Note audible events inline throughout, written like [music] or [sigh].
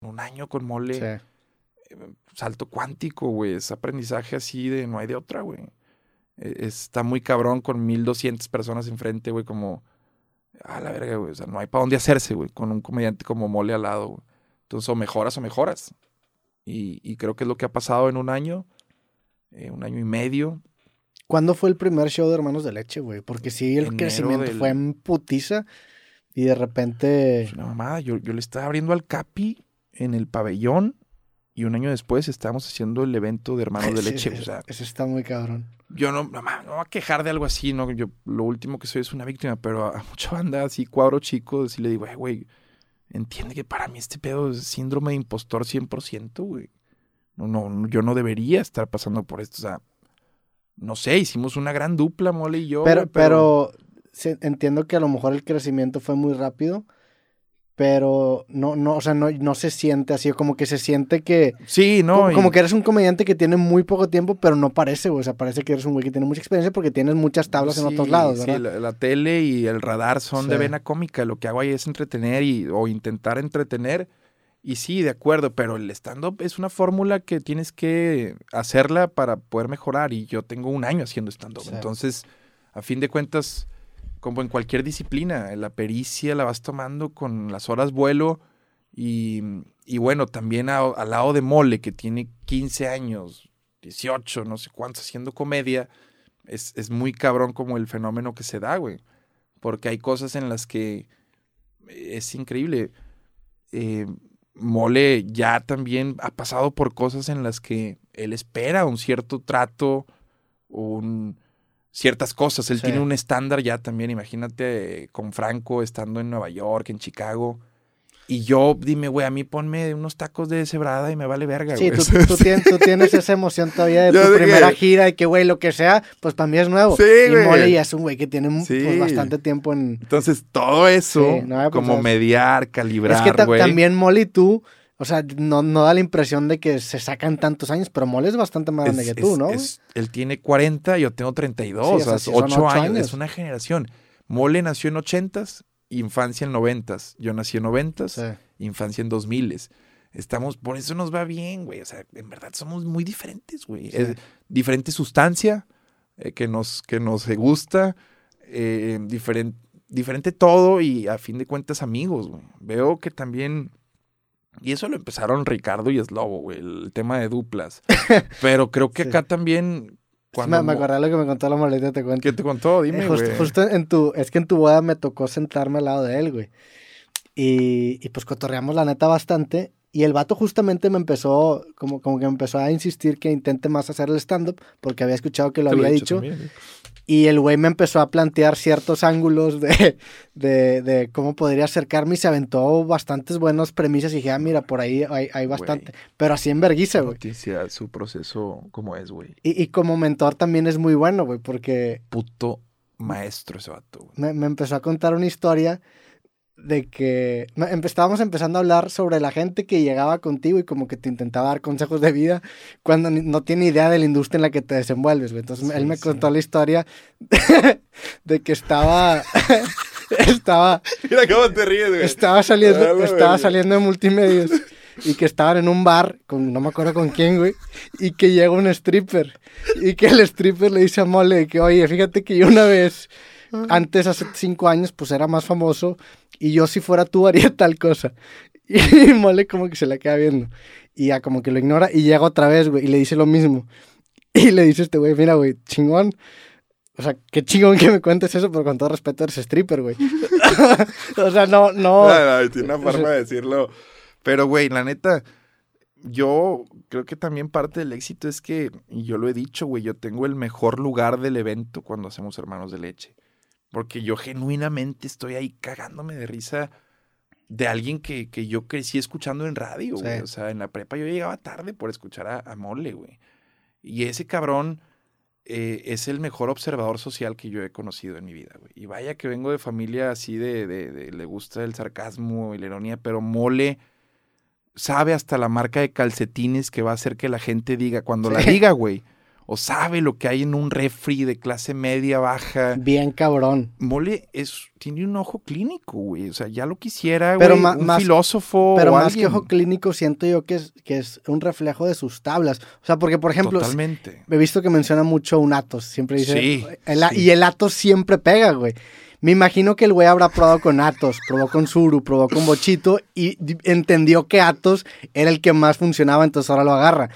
un año con mole. Eh, salto cuántico, güey. Es aprendizaje así de no hay de otra, güey. E, está muy cabrón con 1200 personas enfrente, güey, como a la verga, güey. O sea, no hay para dónde hacerse, güey, con un comediante como mole al lado, güey. Entonces, o mejoras o mejoras. Y, creo que es lo que ha pasado en un año, eh, un año y medio. ¿Cuándo fue el primer show de Hermanos de Leche, güey? Porque sí, el crecimiento fue en putiza y de repente... Una mamada, yo, yo le estaba abriendo al Capi en el pabellón y un año después estábamos haciendo el evento de Hermanos [laughs] de Leche. o sea, eso está muy cabrón. Yo no, no, me voy a quejar de algo así, ¿no? Yo lo último que soy es una víctima, pero a, mucha banda así, cuadro chico, sí le digo, güey, entiende que para mí este pedo es síndrome de impostor 100%, güey. No, no, yo no debería estar pasando por esto. O sea, no sé, hicimos una gran dupla, Mole y yo. Pero, pero, entiendo que a lo mejor el crecimiento fue muy rápido pero no, no, o sea, no, no se siente así, como que se siente que... Sí, ¿no? Como, que eres un comediante que tiene muy poco tiempo, pero no parece, güey, o sea, parece que eres un güey que tiene mucha experiencia porque tienes muchas tablas en otros lados, ¿verdad? Sí, la, tele y el radar son de vena cómica, lo que hago ahí es entretener y, o intentar entretener, y sí, de acuerdo, pero el stand-up es una fórmula que tienes que hacerla para poder mejorar, y yo tengo un año haciendo stand-up, entonces, a fin de cuentas como en cualquier disciplina, la pericia la vas tomando con las horas vuelo y, y bueno, también al lado de Mole, que tiene 15 años, 18, no sé cuántos, haciendo comedia, es, es muy cabrón como el fenómeno que se da, güey. Porque hay cosas en las que es increíble. Eh, Mole ya también ha pasado por cosas en las que él espera un cierto trato, un ciertas cosas. Él tiene un estándar ya también, imagínate con Franco estando en Nueva York, en Chicago. Y yo, dime, güey, a mí ponme unos tacos de cebrada y me vale verga, sí, Tú, [laughs] tú, tienes, esa emoción todavía de tu primera gira y que, güey, lo que sea, pues para mí es nuevo. Sí, y Mole ya es un güey que tiene pues, bastante tiempo en... Entonces, todo eso, pues, como mediar, calibrar, Es que también Mole y tú o sea, no, no da la impresión de que se sacan tantos años, pero Mole es bastante más grande que tú, ¿no? él tiene 40, yo tengo 32, o sea, 8 años. Es una generación. Mole nació en 80s, infancia en 90s. Yo nací en 90s, infancia en 2000s. Estamos, por eso nos va bien, güey. O sea, en verdad somos muy diferentes, güey. diferente sustancia eh, que, nos, que nos gusta, eh, diferente, diferente todo y a fin de cuentas amigos, güey. Veo que también y eso lo empezaron Ricardo y Slobo, güey, el tema de duplas. [laughs] Pero creo que acá también. Cuando... Me, acordé lo que me contó la maleta, te cuento. ¿Qué te contó? Dime, eh, güey. justo, en tu, es que en tu boda me tocó sentarme al lado de él, güey. Y, y pues cotorreamos la neta bastante. Y el vato justamente me empezó, como, como que me empezó a insistir que intente más hacer el stand-up, porque había escuchado que lo había dicho. Y el güey me empezó a plantear ciertos ángulos de, [laughs] de, de, cómo podría acercarme y se aventó bastantes buenas premisas y dije, ah, mira, por ahí hay, hay bastante. Pero así en vergüenza, güey. Noticia, su proceso como es, güey. Y, y, como mentor también es muy bueno, güey, porque... Puto maestro ese vato, güey. Me, me empezó a contar una historia de que estábamos empezando a hablar sobre la gente que llegaba contigo y como que te intentaba dar consejos de vida cuando no tiene idea de la industria en la que te desenvuelves. Entonces él me contó la historia [laughs] de, que estaba... [laughs] estaba... Mira cómo te ríes, güey. Estaba saliendo, estaba saliendo de multimedios y que estaban en un bar, con, no me acuerdo con quién, güey, y que llega un stripper y que el stripper le dice a Mole que, oye, fíjate que yo una vez antes, hace cinco años, pues era más famoso y yo si fuera tú [laughs] haría tal cosa. [laughs] Y Mole como que se la queda viendo. Y ya como que lo ignora y llega otra vez, güey, y le dice lo mismo. [laughs] Y le dice este güey, mira, güey, chingón. O sea, qué chingón que me cuentes eso, pero con todo respeto eres stripper, güey. o sea, no, no. tiene una forma de decirlo. Pero, güey, la neta, yo creo que también parte del éxito es que, y yo lo he dicho, güey, yo tengo el mejor lugar del evento cuando hacemos Hermanos de Leche. Porque yo genuinamente estoy ahí cagándome de risa de alguien que, que yo crecí escuchando en radio, güey. O sea, en la prepa yo llegaba tarde por escuchar a, Mole, güey. Y ese cabrón eh, es el mejor observador social que yo he conocido en mi vida, güey. Y vaya que vengo de familia así de, de, de, le gusta el sarcasmo y la ironía, pero Mole sabe hasta la marca de calcetines que va a hacer que la gente diga, cuando la diga, güey o sabe lo que hay en un refri de clase media, baja. Bien cabrón. Mole es, tiene un ojo clínico, güey. O sea, ya lo quisiera, güey, un más, filósofo. Pero más que ojo clínico, siento yo que es, que es un reflejo de sus tablas. O sea, porque, por ejemplo, Totalmente. he visto que menciona mucho un Atos. Siempre dice. Sí, Y el Atos siempre pega, güey. Me imagino que el güey habrá probado con Atos, probó con Zuru, probó con Bochito y entendió que Atos era el que más funcionaba, entonces ahora lo agarra.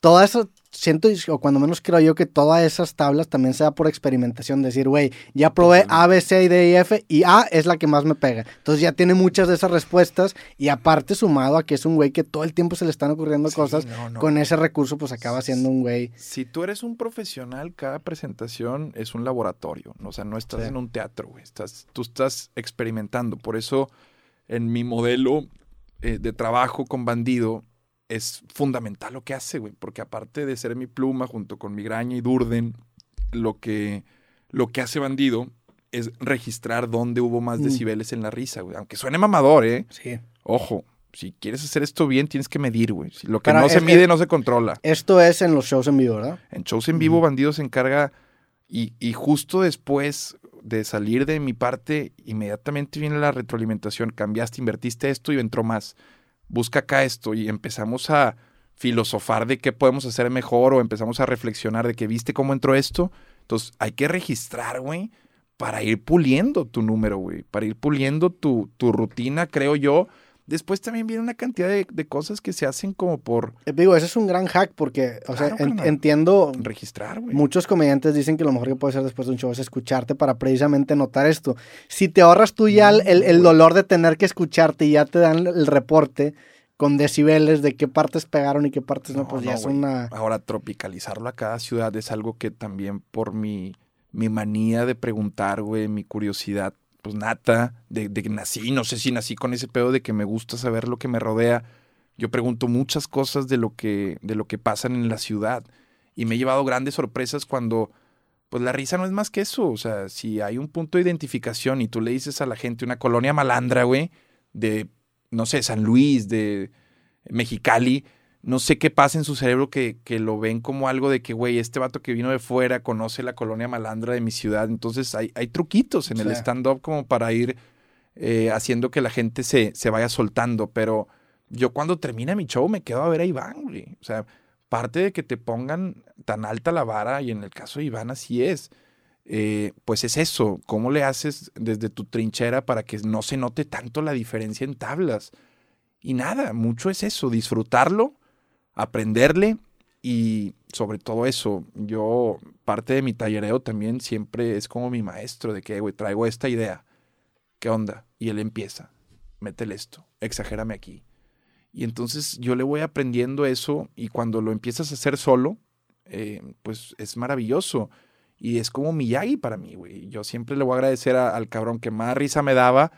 Todo eso siento, o cuando menos creo yo, que todas esas tablas también sea por experimentación. Decir, güey, ya probé A, B, C, D y F y A es la que más me pega. Entonces ya tiene muchas de esas respuestas y aparte sumado a que es un güey que todo el tiempo se le están ocurriendo cosas, con ese recurso pues acaba siendo un güey. Si tú eres un profesional, cada presentación es un laboratorio. O sea, no estás en un teatro, güey. Estás, tú estás experimentando. Por eso en mi modelo eh, de trabajo con bandido, es fundamental lo que hace, güey, porque aparte de ser mi pluma junto con migraña y Durden, lo que, lo que hace Bandido es registrar dónde hubo más mm. decibeles en la risa, güey. Aunque suene mamador, ¿eh? Sí. Ojo, si quieres hacer esto bien, tienes que medir, güey. Lo que no se mide no se controla. Esto es en los shows en vivo, ¿verdad? En shows en vivo, Bandido se encarga y, y justo después de salir de mi parte, inmediatamente viene la retroalimentación. Cambiaste, invertiste esto y entró más busca acá esto y empezamos a filosofar de qué podemos hacer mejor o empezamos a reflexionar de que viste cómo entró esto. Entonces hay que registrar, güey, para ir puliendo tu número, güey, para ir puliendo tu, tu rutina, creo yo, Después también viene una cantidad de, cosas que se hacen como por... Eh, digo, ese es un gran hack porque, o sea, entiendo... Registrar, güey. Muchos comediantes dicen que lo mejor que puede hacer después de un show es escucharte para precisamente notar esto. Si te ahorras tú ya el, dolor de tener que escucharte y ya te dan el reporte con decibeles de qué partes pegaron y qué partes no, pues ya es una... Ahora, tropicalizarlo a cada ciudad es algo que también por mi, mi manía de preguntar, güey, mi curiosidad pues nata, de, que nací, no sé si nací con ese pedo de que me gusta saber lo que me rodea. Yo pregunto muchas cosas de lo que, de lo que pasan en la ciudad. Y me he llevado grandes sorpresas cuando, pues la risa no es más que eso. O sea, si hay un punto de identificación y tú le dices a la gente una colonia malandra, güey, de, no sé, San Luis, de Mexicali, no sé qué pasa en su cerebro que, que lo ven como algo de que, güey, este vato que vino de fuera conoce la colonia malandra de mi ciudad. Entonces hay, hay truquitos en el stand-up como para ir eh, haciendo que la gente se, se vaya soltando. Pero yo cuando termina mi show me quedo a ver a Iván, güey. O sea, parte de que te pongan tan alta la vara, y en el caso de Iván así es, eh, pues es eso. ¿Cómo le haces desde tu trinchera para que no se note tanto la diferencia en tablas? Y nada, mucho es eso, disfrutarlo aprenderle y sobre todo eso, yo parte de mi tallereo también siempre es como mi maestro de que, güey, traigo esta idea. ¿Qué onda? Y él empieza, métele esto, exagérame aquí. Y entonces yo le voy aprendiendo eso y cuando lo empiezas a hacer solo, eh, pues es maravilloso. Y es como Miyagi para mí, güey. Yo siempre le voy a agradecer al cabrón que más risa me daba,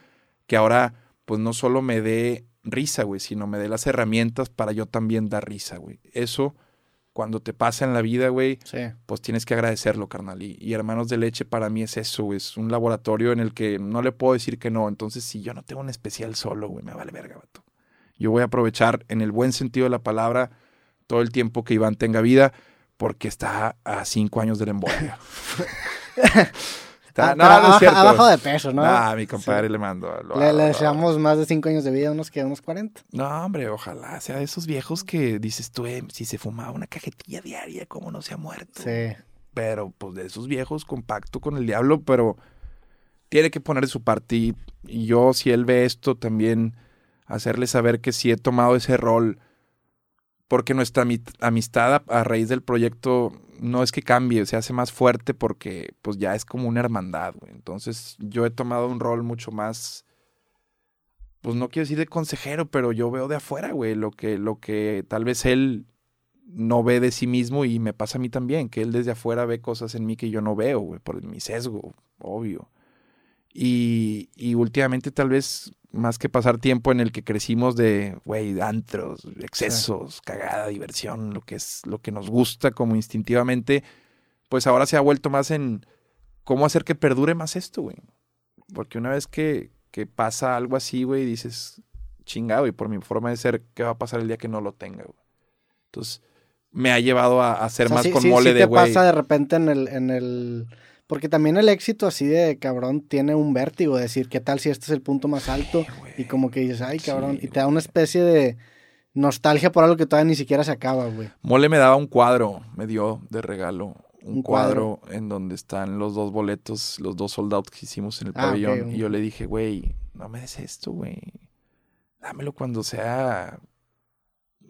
que ahora pues no solo me dé risa, güey, sino me dé las herramientas para yo también dar risa, güey. Eso, cuando te pasa en la vida, güey, pues tienes que agradecerlo, carnal. Y, Hermanos de Leche para mí es eso, güey. Es un laboratorio en el que no le puedo decir que no. Entonces, si yo no tengo un especial solo, güey, me vale verga, vato. Yo voy a aprovechar, en el buen sentido de la palabra, todo el tiempo que Iván tenga vida, porque está a cinco años del embolio. [laughs] Ah, no, abajo, de peso, ¿no? Ah, mi compadre le mando. le, deseamos más de 5 años de vida, unos que unos 40. No, hombre, ojalá sea de esos viejos que dices tú, eh, si se fumaba una cajetilla diaria, ¿cómo no se ha muerto? Sí. Pero, pues, de esos viejos, compacto con el diablo, pero tiene que poner de su parte. Y, y yo, si él ve esto, también hacerle saber que sí he tomado ese rol porque nuestra amistad a, raíz del proyecto no es que cambie, se hace más fuerte porque pues ya es como una hermandad, güey. Entonces yo he tomado un rol mucho más, pues no quiero decir de consejero, pero yo veo de afuera, güey, lo que, lo que tal vez él no ve de sí mismo y me pasa a mí también, que él desde afuera ve cosas en mí que yo no veo, güey, por mi sesgo, obvio. Y, y últimamente tal vez más que pasar tiempo en el que crecimos de, güey, antros, excesos, cagada, diversión, lo que es lo que nos gusta como instintivamente, pues ahora se ha vuelto más en cómo hacer que perdure más esto, güey. Porque una vez que, que pasa algo así, güey, dices, chingado, y por mi forma de ser, ¿qué va a pasar el día que no lo tenga, güey? Entonces, me ha llevado a, hacer O sea, más sí- con sí- mole sí de güey. pasa de repente en el, en el... Porque también el éxito así de cabrón tiene un vértigo, decir, ¿qué tal si este es el punto más alto? Y como que dices, ay, cabrón, Sí, y te da una especie de nostalgia por algo que todavía ni siquiera se acaba, güey. Mole me daba un cuadro, me dio de regalo un, Un cuadro, en donde están los dos boletos, los dos soldados que hicimos en el Ah, pabellón. Y yo le dije, güey, no me des esto, güey. Dámelo cuando sea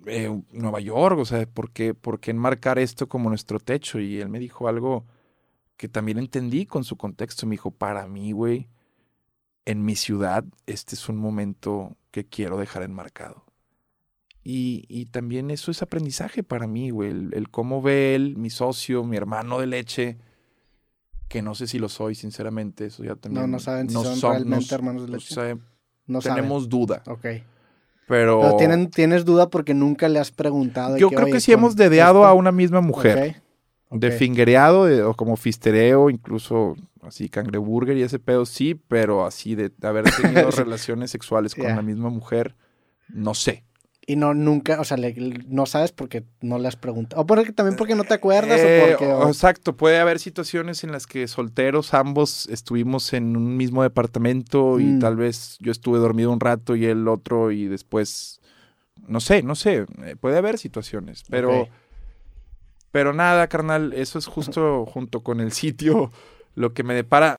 eh, Nueva York, o sea, ¿por qué, ¿por qué enmarcar esto como nuestro techo? Y él me dijo algo que también entendí con su contexto. Me dijo, para mí, güey, en mi ciudad, este es un momento que quiero dejar enmarcado. Y, y también eso es aprendizaje para mí, güey. El, el cómo ve él, mi socio, mi hermano de leche, que no sé si lo soy, sinceramente. Eso ya también. No, no saben si son realmente no- hermanos de leche. No saben. tenemos duda. Ok. Pero, Pero tienen, tienes duda porque nunca le has preguntado. yo que, creo "Oye, que sí hemos dedeado esto". a una misma mujer. Ok, De fingereado de- o como fistereo, incluso así cangreburger y ese pedo, sí, pero así de haber [laughs] tenido relaciones sexuales con la misma mujer, no sé. Y no, nunca, o sea, le- no sabes porque no le has preguntado. O porque, también porque no te acuerdas Eh, o porque... o- Exacto, puede haber situaciones en las que solteros ambos estuvimos en un mismo departamento y Mm. tal vez yo estuve dormido un rato y el otro y después, no sé, no sé, eh, puede haber situaciones, pero. Pero nada, carnal, eso es justo junto con el sitio lo que me depara